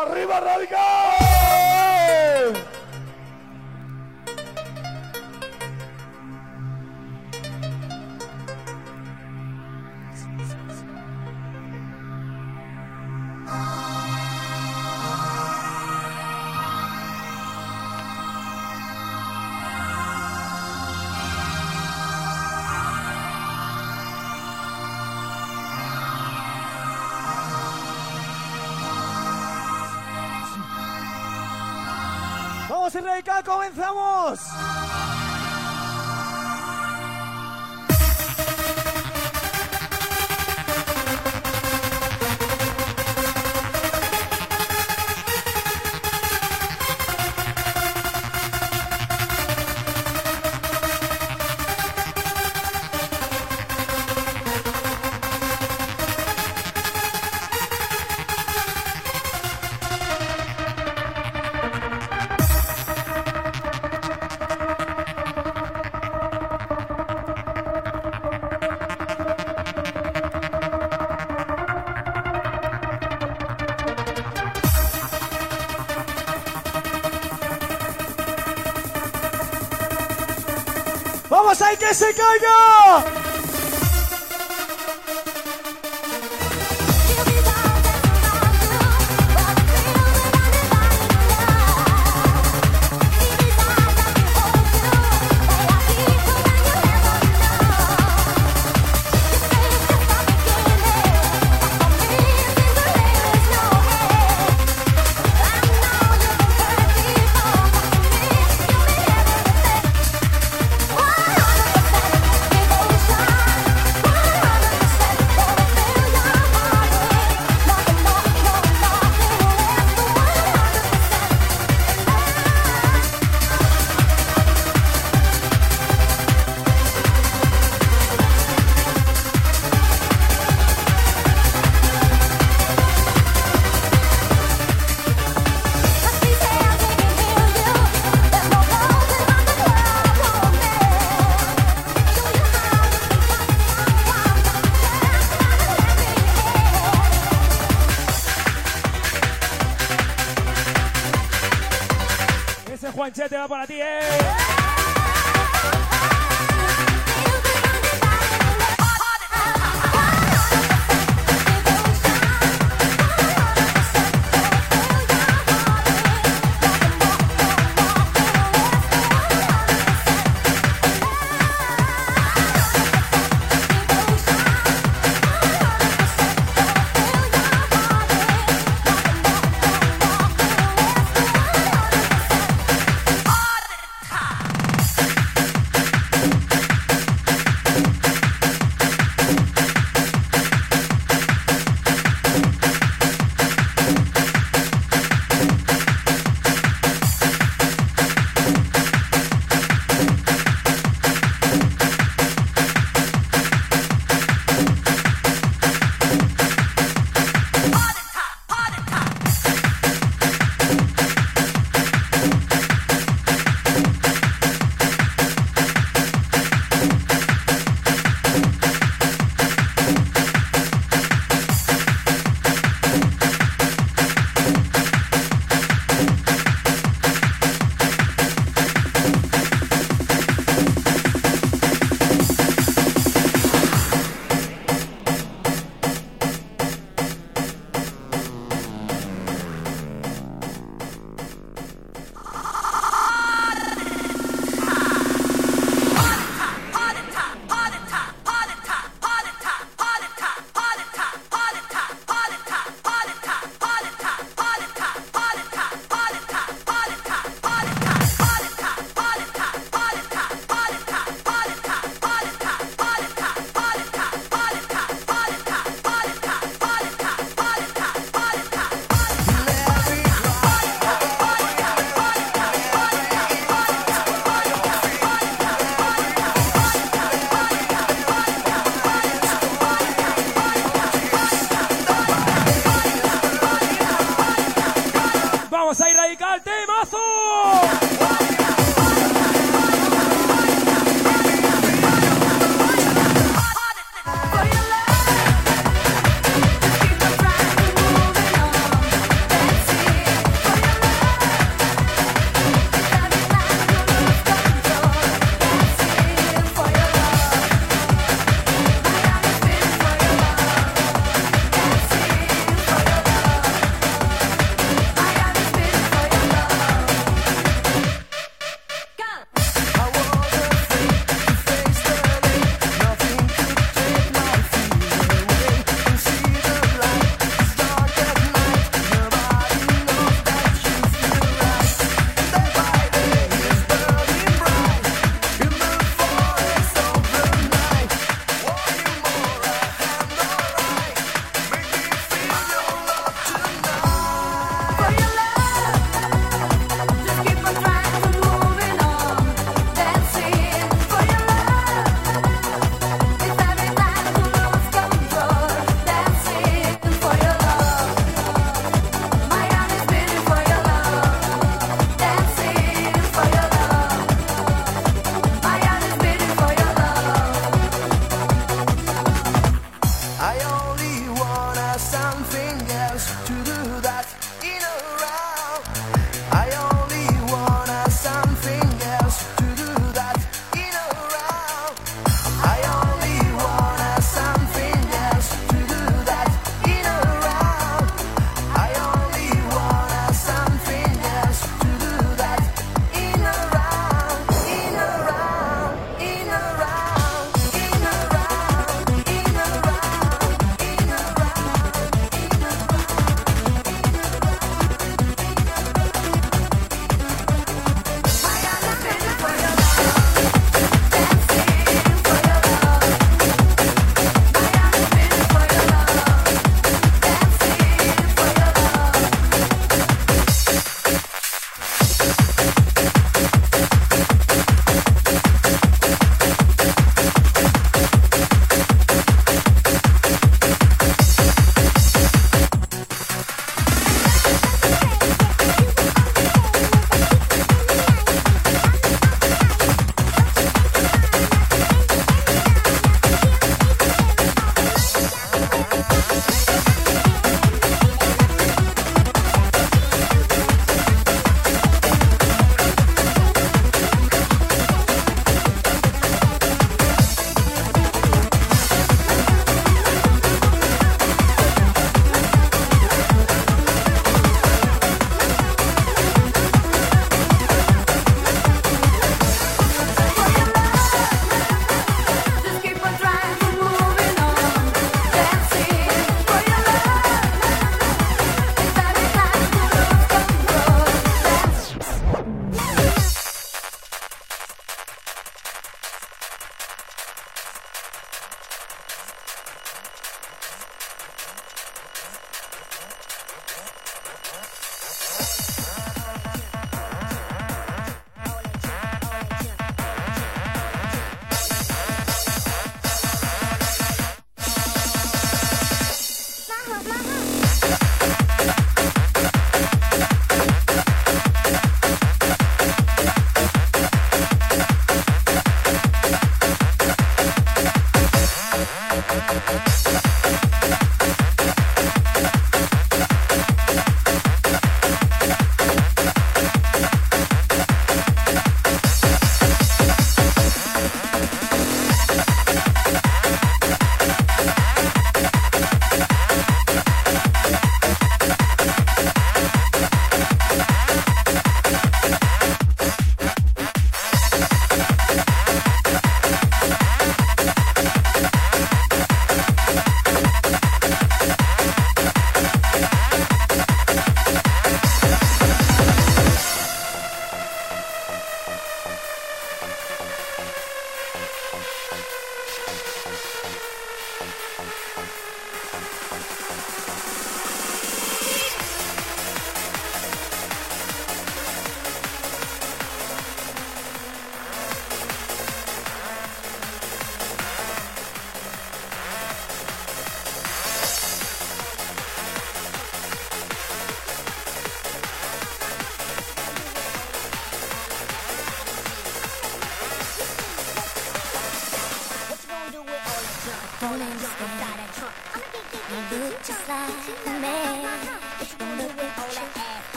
¡Arriba, Radical! Radical, comenzamos. Va para ti, eh.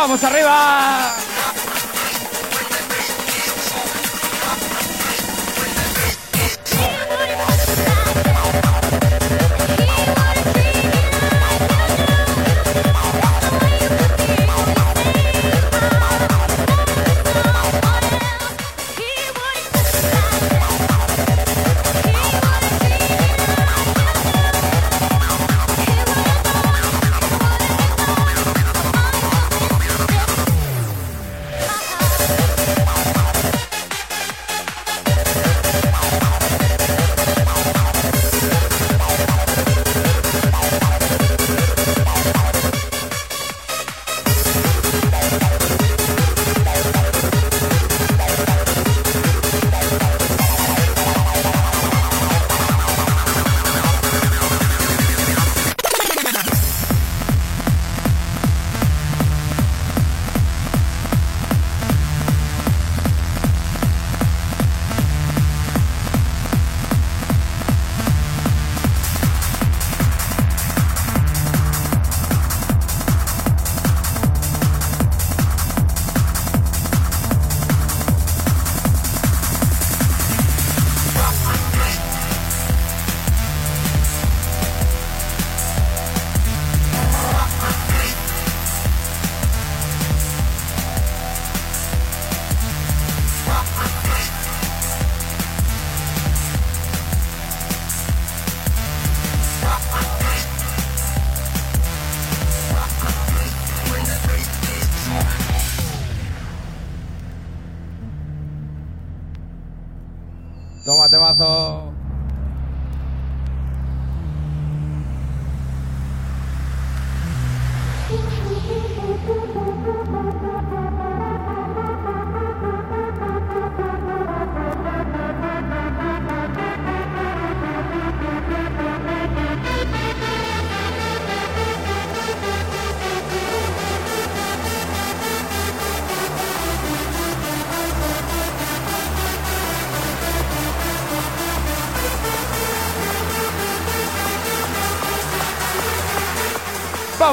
¡Vamos arriba! Toma temazo.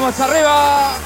Vamos arriba.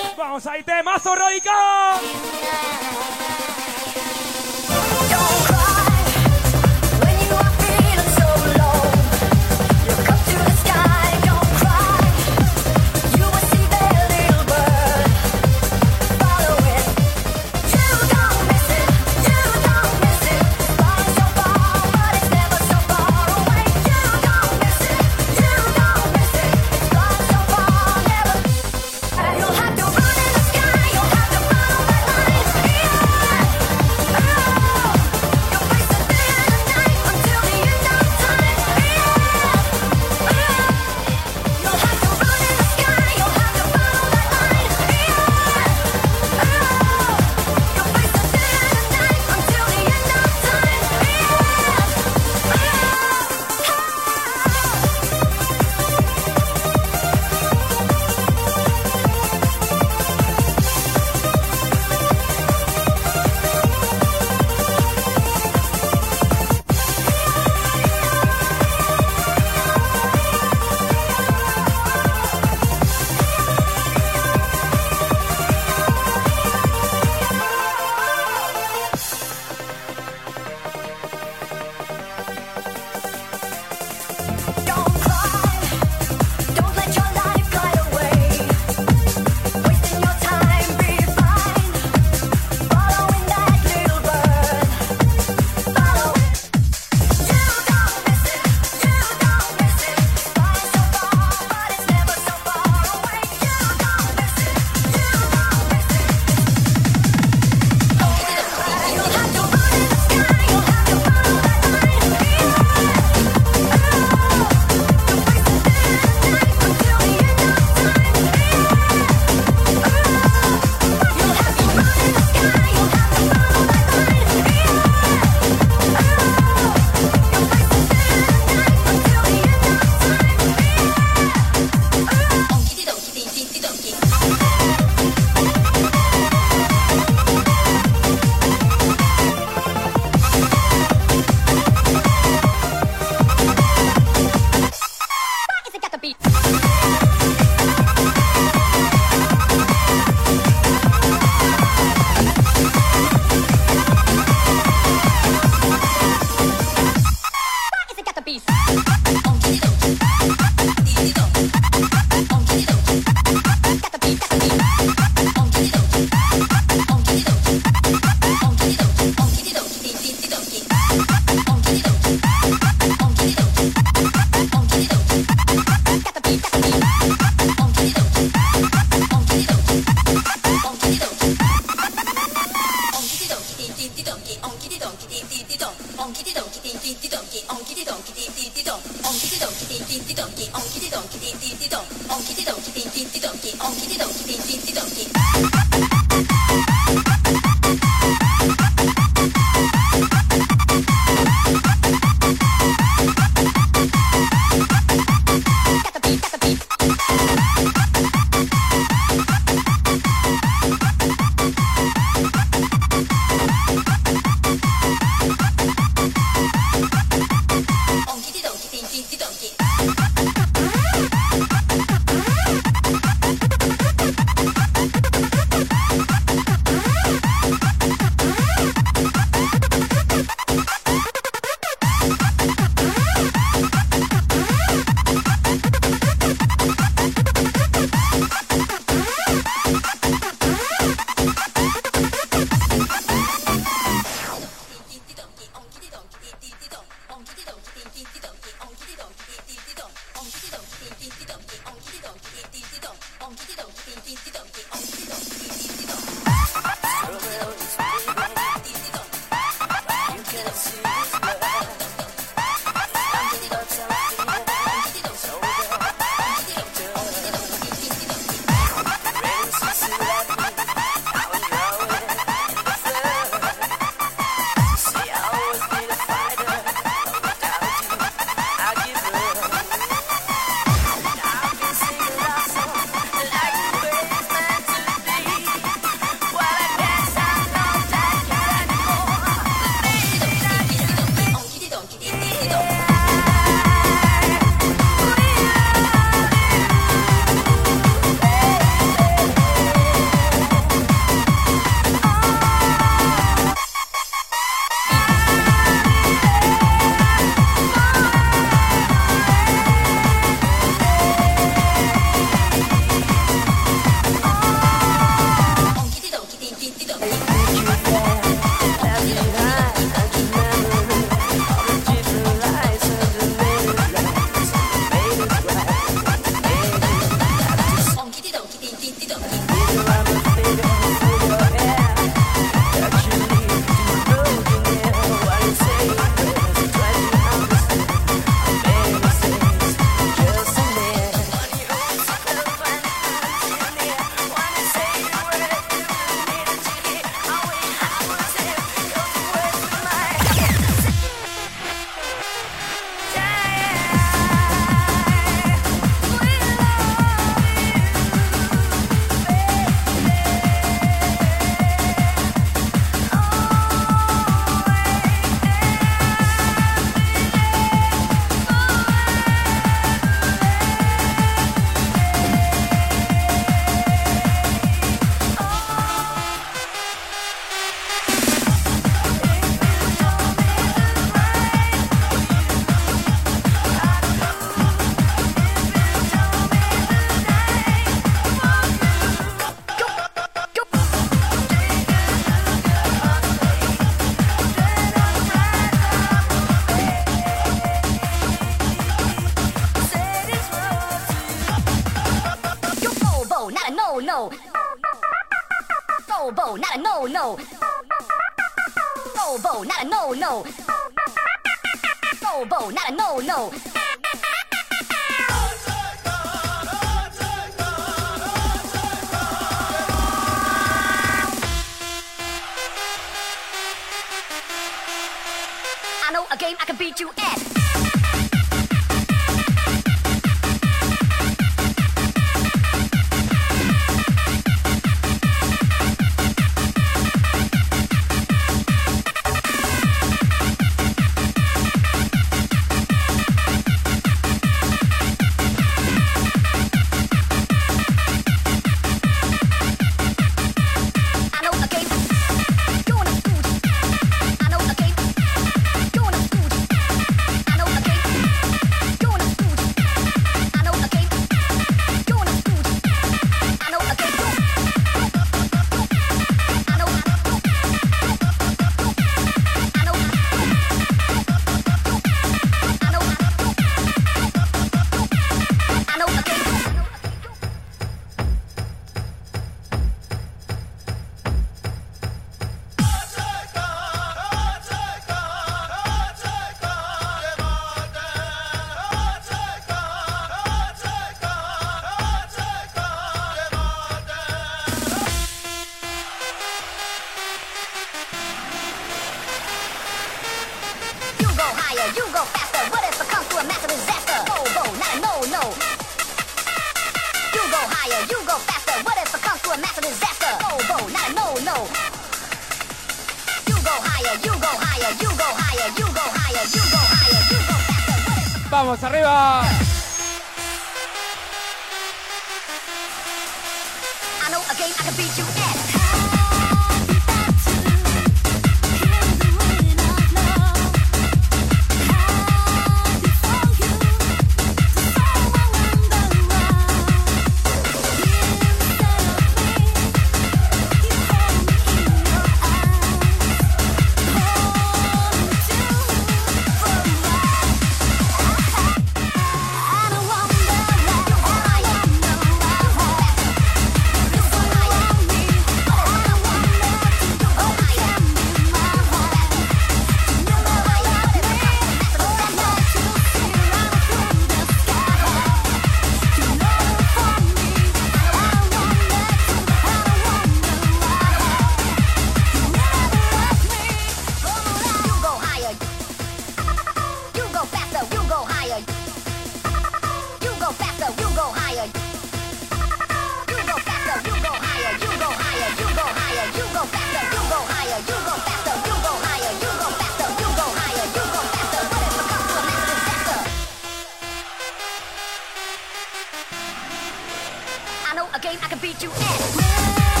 Yeah.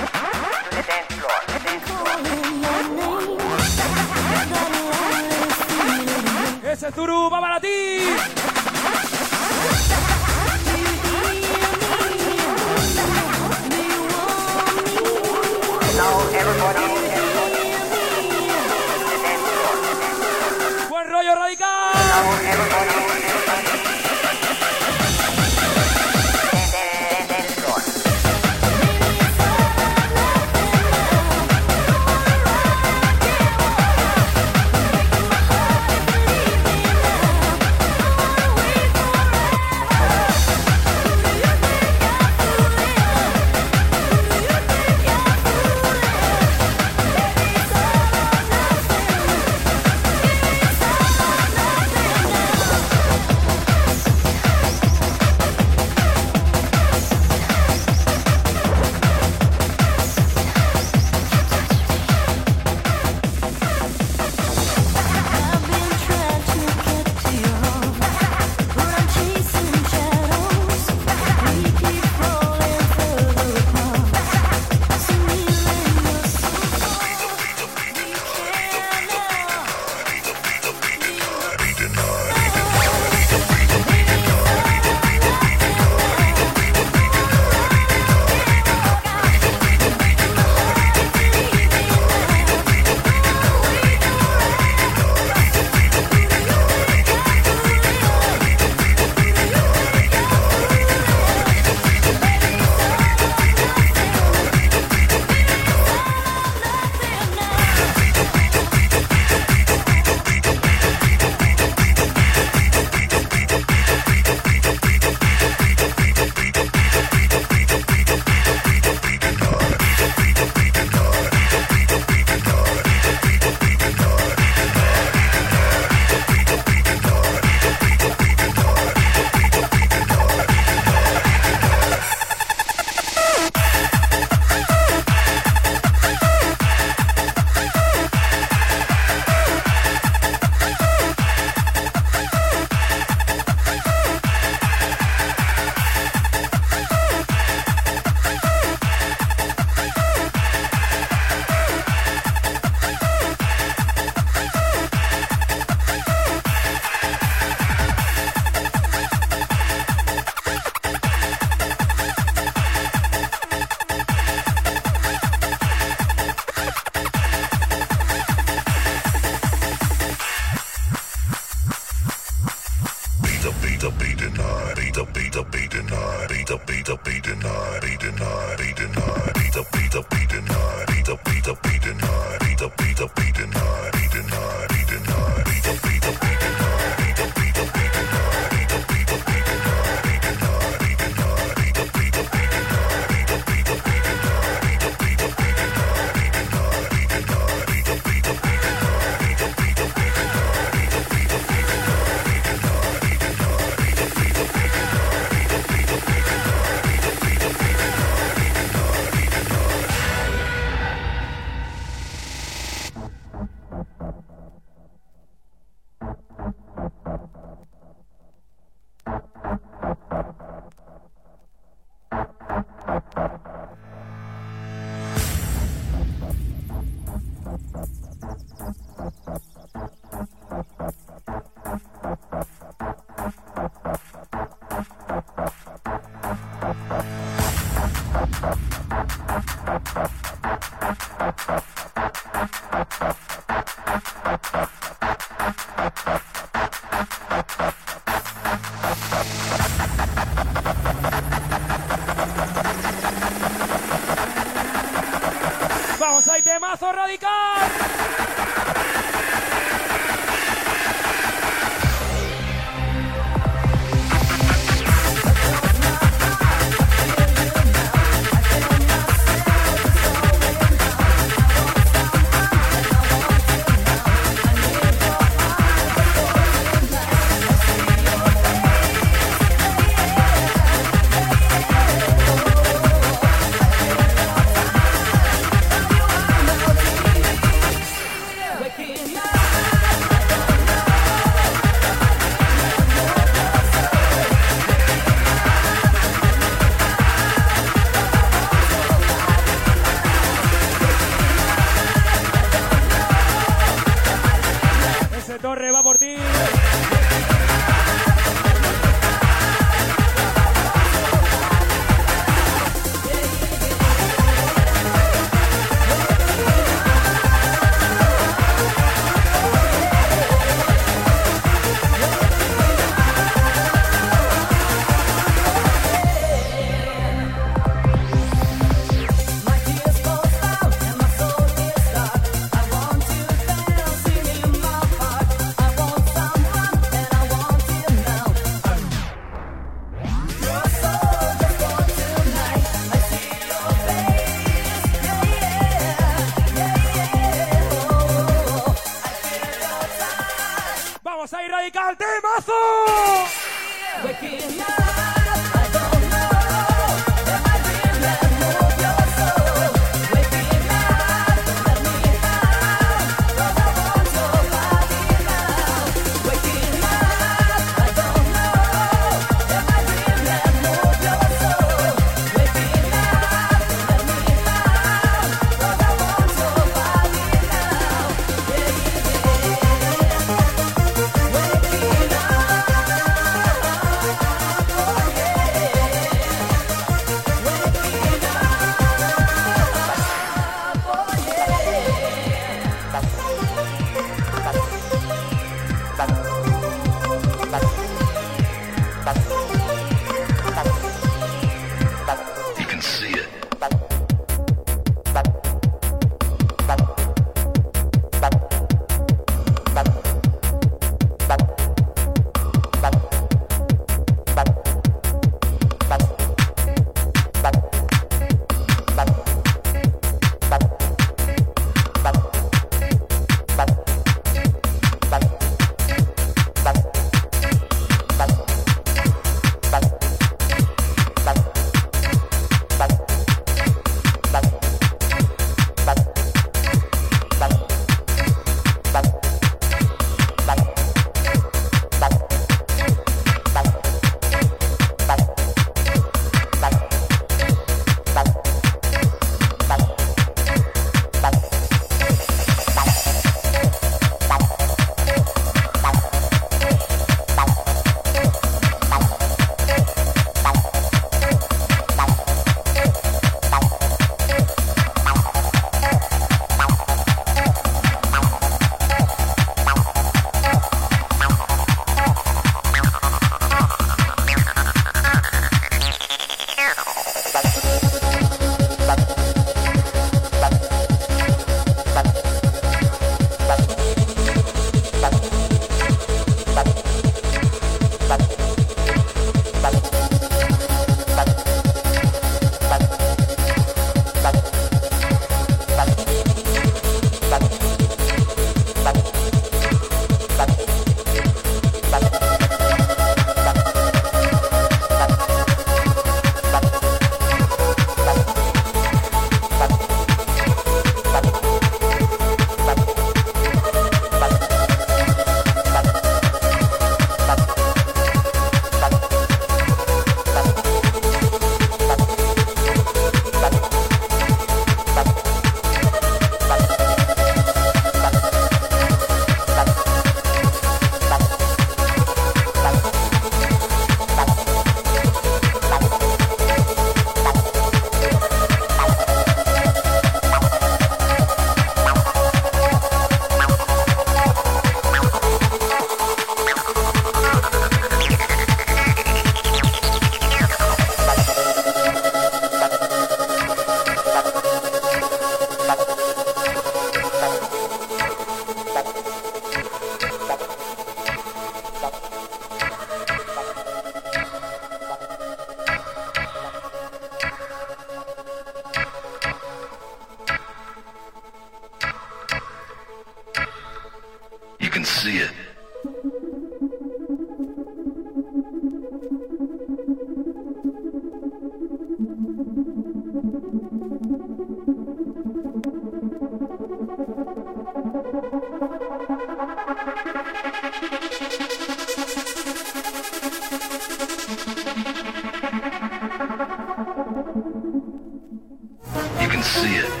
Can see it.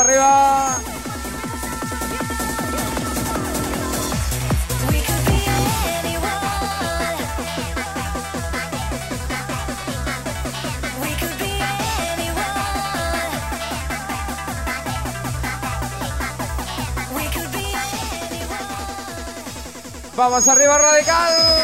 Anyone. Vamos arriba, radical.